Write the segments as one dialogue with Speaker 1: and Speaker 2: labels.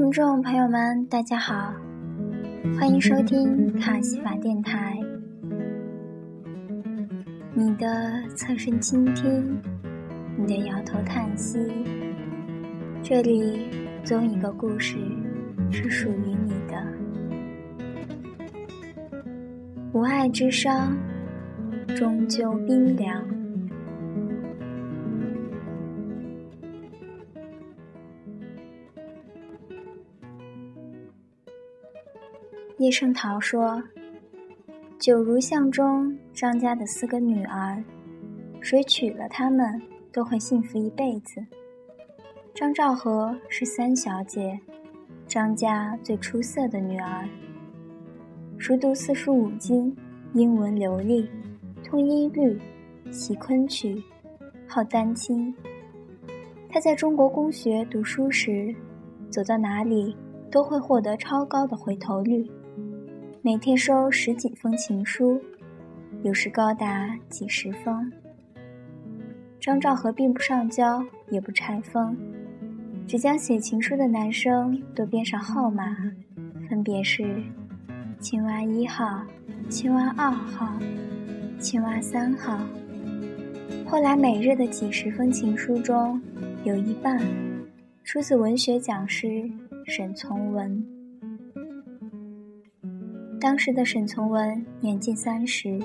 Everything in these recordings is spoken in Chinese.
Speaker 1: 听众朋友们，大家好，欢迎收听卡西法电台，你的侧身倾听，你的摇头叹息，这里总有一个故事是属于你的。无爱之伤，终究冰凉。叶圣陶说：“九如巷中张家的四个女儿，谁娶了她们都会幸福一辈子。张兆和是三小姐，张家最出色的女儿，熟读四书五经，英文流利，通音律，习昆曲，好丹青。她在中国公学读书时，走到哪里都会获得超高的回头率。”每天收十几封情书，有时高达几十封。张兆和并不上交，也不拆封，只将写情书的男生都编上号码，分别是青蛙一号、青蛙二号、青蛙三号。后来每日的几十封情书中，有一半出自文学讲师沈从文。当时的沈从文年近三十，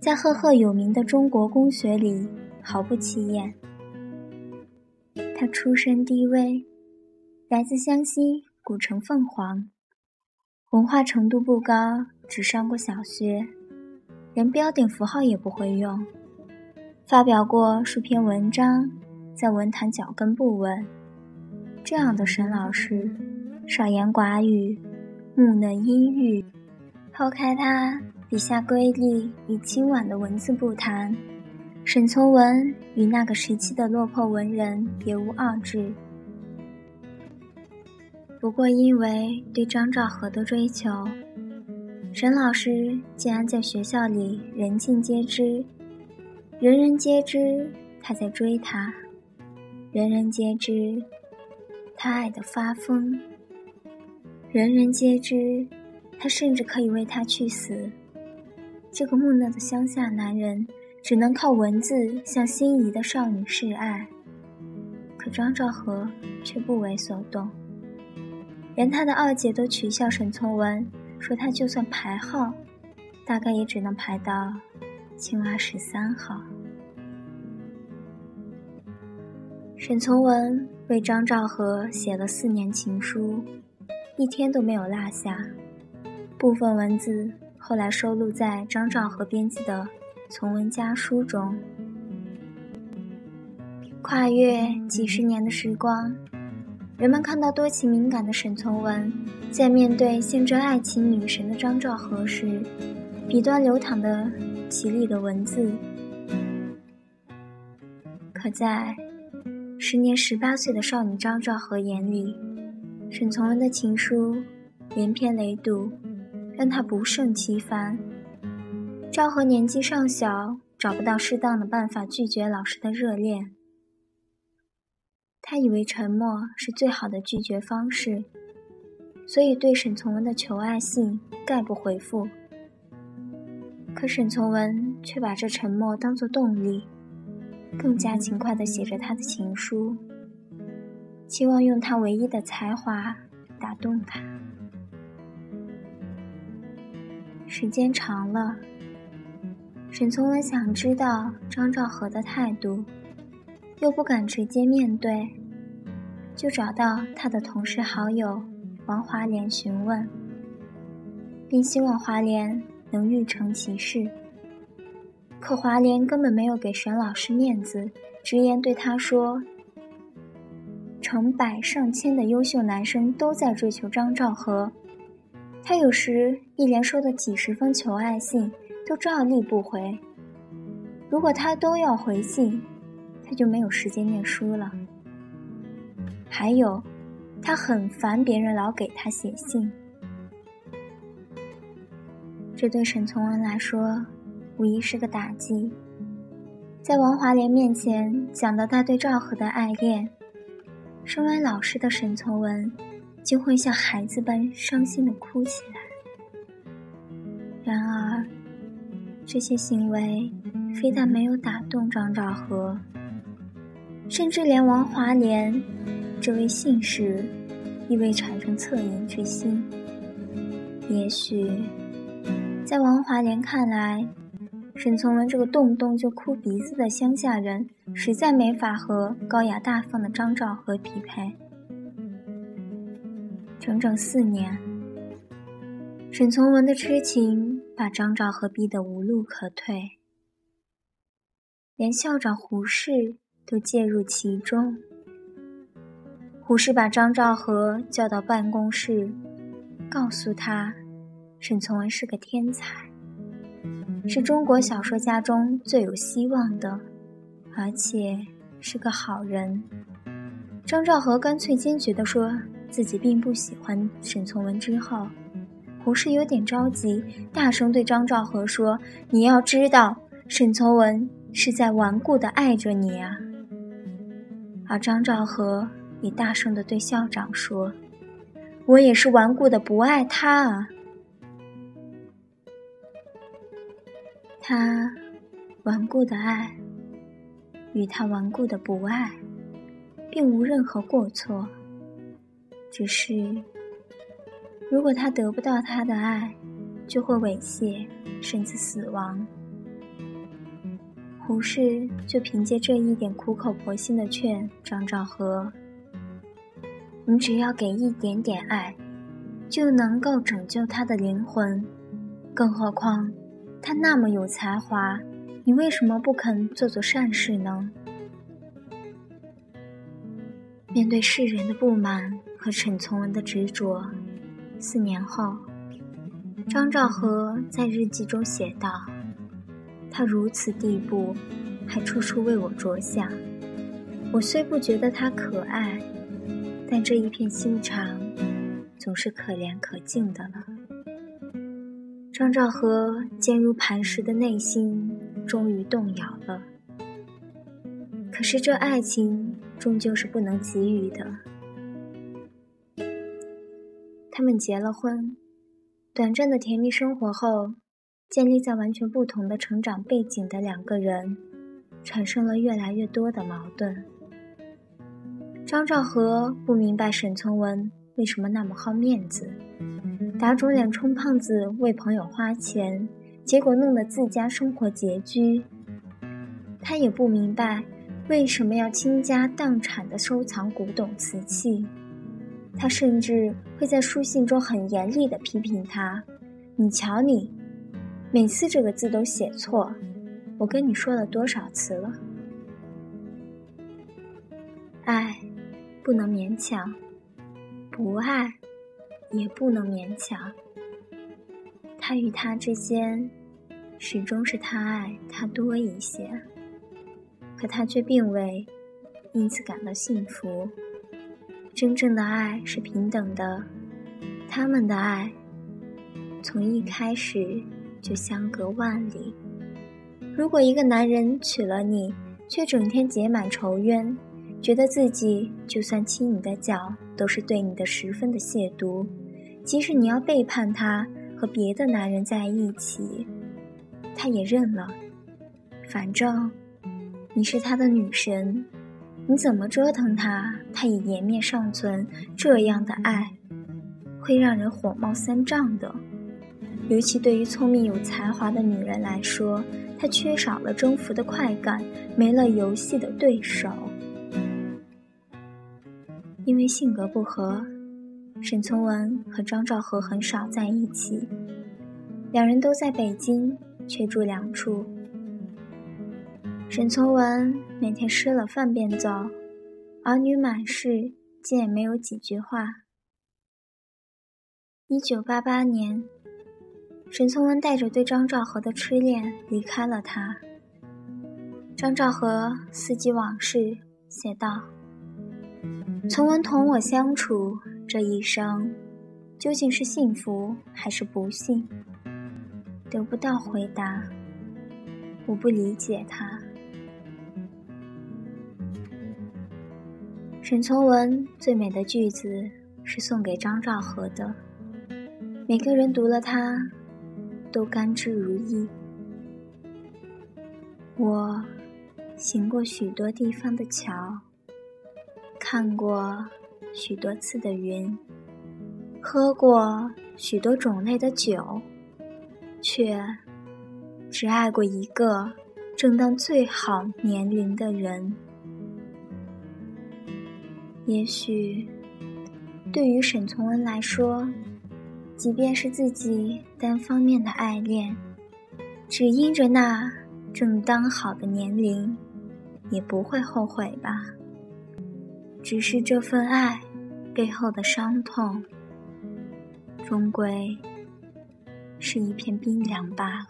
Speaker 1: 在赫赫有名的中国公学里毫不起眼。他出身低微，来自湘西古城凤凰，文化程度不高，只上过小学，连标点符号也不会用。发表过数篇文章，在文坛脚跟不稳。这样的沈老师，少言寡语，木讷阴郁。抛开他笔下瑰丽与清婉的文字不谈，沈从文与那个时期的落魄文人别无二致。不过因为对张兆和的追求，沈老师竟然在学校里人尽皆知，人人皆知他在追她，人人皆知他爱得发疯，人人皆知。他甚至可以为她去死。这个木讷的乡下男人，只能靠文字向心仪的少女示爱。可张兆和却不为所动，连他的二姐都取笑沈从文，说他就算排号，大概也只能排到青蛙十三号。沈从文为张兆和写了四年情书，一天都没有落下。部分文字后来收录在张兆和编辑的《从文家书》中。跨越几十年的时光，人们看到多情敏感的沈从文，在面对象征爱情女神的张兆和时，笔端流淌的绮丽的文字。可在时年十八岁的少女张兆和眼里，沈从文的情书连篇累牍。让他不胜其烦。昭和年纪尚小，找不到适当的办法拒绝老师的热恋。他以为沉默是最好的拒绝方式，所以对沈从文的求爱信概不回复。可沈从文却把这沉默当作动力，更加勤快地写着他的情书，期望用他唯一的才华打动他。时间长了，沈从文想知道张兆和的态度，又不敢直接面对，就找到他的同事好友王华莲询问，并希望华莲能欲成其事。可华莲根本没有给沈老师面子，直言对他说：“成百上千的优秀男生都在追求张兆和。”他有时一连收的几十封求爱信都照例不回。如果他都要回信，他就没有时间念书了。还有，他很烦别人老给他写信。这对沈从文来说，无疑是个打击。在王华莲面前讲到他对赵和的爱恋，身为老师的沈从文，就会像孩子般伤心的哭起来。然而，这些行为非但没有打动张兆和，甚至连王华莲这位信使亦未产生恻隐之心。也许，在王华莲看来，沈从文这个动不动就哭鼻子的乡下人，实在没法和高雅大方的张兆和匹配。整整四年，沈从文的痴情把张兆和逼得无路可退，连校长胡适都介入其中。胡适把张兆和叫到办公室，告诉他，沈从文是个天才，是中国小说家中最有希望的，而且是个好人。张兆和干脆坚决地说。自己并不喜欢沈从文之后，胡适有点着急，大声对张兆和说：“你要知道，沈从文是在顽固的爱着你啊。”而张兆和也大声的对校长说：“我也是顽固的不爱他啊。”他顽固的爱，与他顽固的不爱，并无任何过错。只是，如果他得不到他的爱，就会猥亵，甚至死亡。胡适就凭借这一点苦口婆心的劝张兆和：“你只要给一点点爱，就能够拯救他的灵魂。更何况，他那么有才华，你为什么不肯做做善事呢？”面对世人的不满。和沈从文的执着。四年后，张兆和在日记中写道：“他如此地步，还处处为我着想。我虽不觉得他可爱，但这一片心肠，总是可怜可敬的了。”张兆和坚如磐石的内心终于动摇了。可是这爱情终究是不能给予的。他们结了婚，短暂的甜蜜生活后，建立在完全不同的成长背景的两个人，产生了越来越多的矛盾。张兆和不明白沈从文为什么那么好面子，打肿脸充胖子为朋友花钱，结果弄得自家生活拮据。他也不明白为什么要倾家荡产的收藏古董瓷器。他甚至会在书信中很严厉地批评他：“你瞧你，每次这个字都写错，我跟你说了多少次了？爱不能勉强，不爱也不能勉强。他与他之间，始终是他爱他多一些，可他却并未因此感到幸福。”真正的爱是平等的，他们的爱从一开始就相隔万里。如果一个男人娶了你，却整天结满仇怨，觉得自己就算亲你的脚都是对你的十分的亵渎，即使你要背叛他和别的男人在一起，他也认了。反正你是他的女神。你怎么折腾他，他也颜面尚存。这样的爱，会让人火冒三丈的。尤其对于聪明有才华的女人来说，她缺少了征服的快感，没了游戏的对手。因为性格不合，沈从文和张兆和很少在一起。两人都在北京，却住两处。沈从文每天吃了饭便走，儿女满室，竟也没有几句话。一九八八年，沈从文带着对张兆和的痴恋离开了他。张兆和思及往事，写道：“从文同我相处这一生，究竟是幸福还是不幸？得不到回答。我不理解他。”沈从文最美的句子是送给张兆和的，每个人读了它，都甘之如饴。我行过许多地方的桥，看过许多次的云，喝过许多种类的酒，却只爱过一个正当最好年龄的人。也许，对于沈从文来说，即便是自己单方面的爱恋，只因着那正当好的年龄，也不会后悔吧。只是这份爱背后的伤痛，终归是一片冰凉罢了。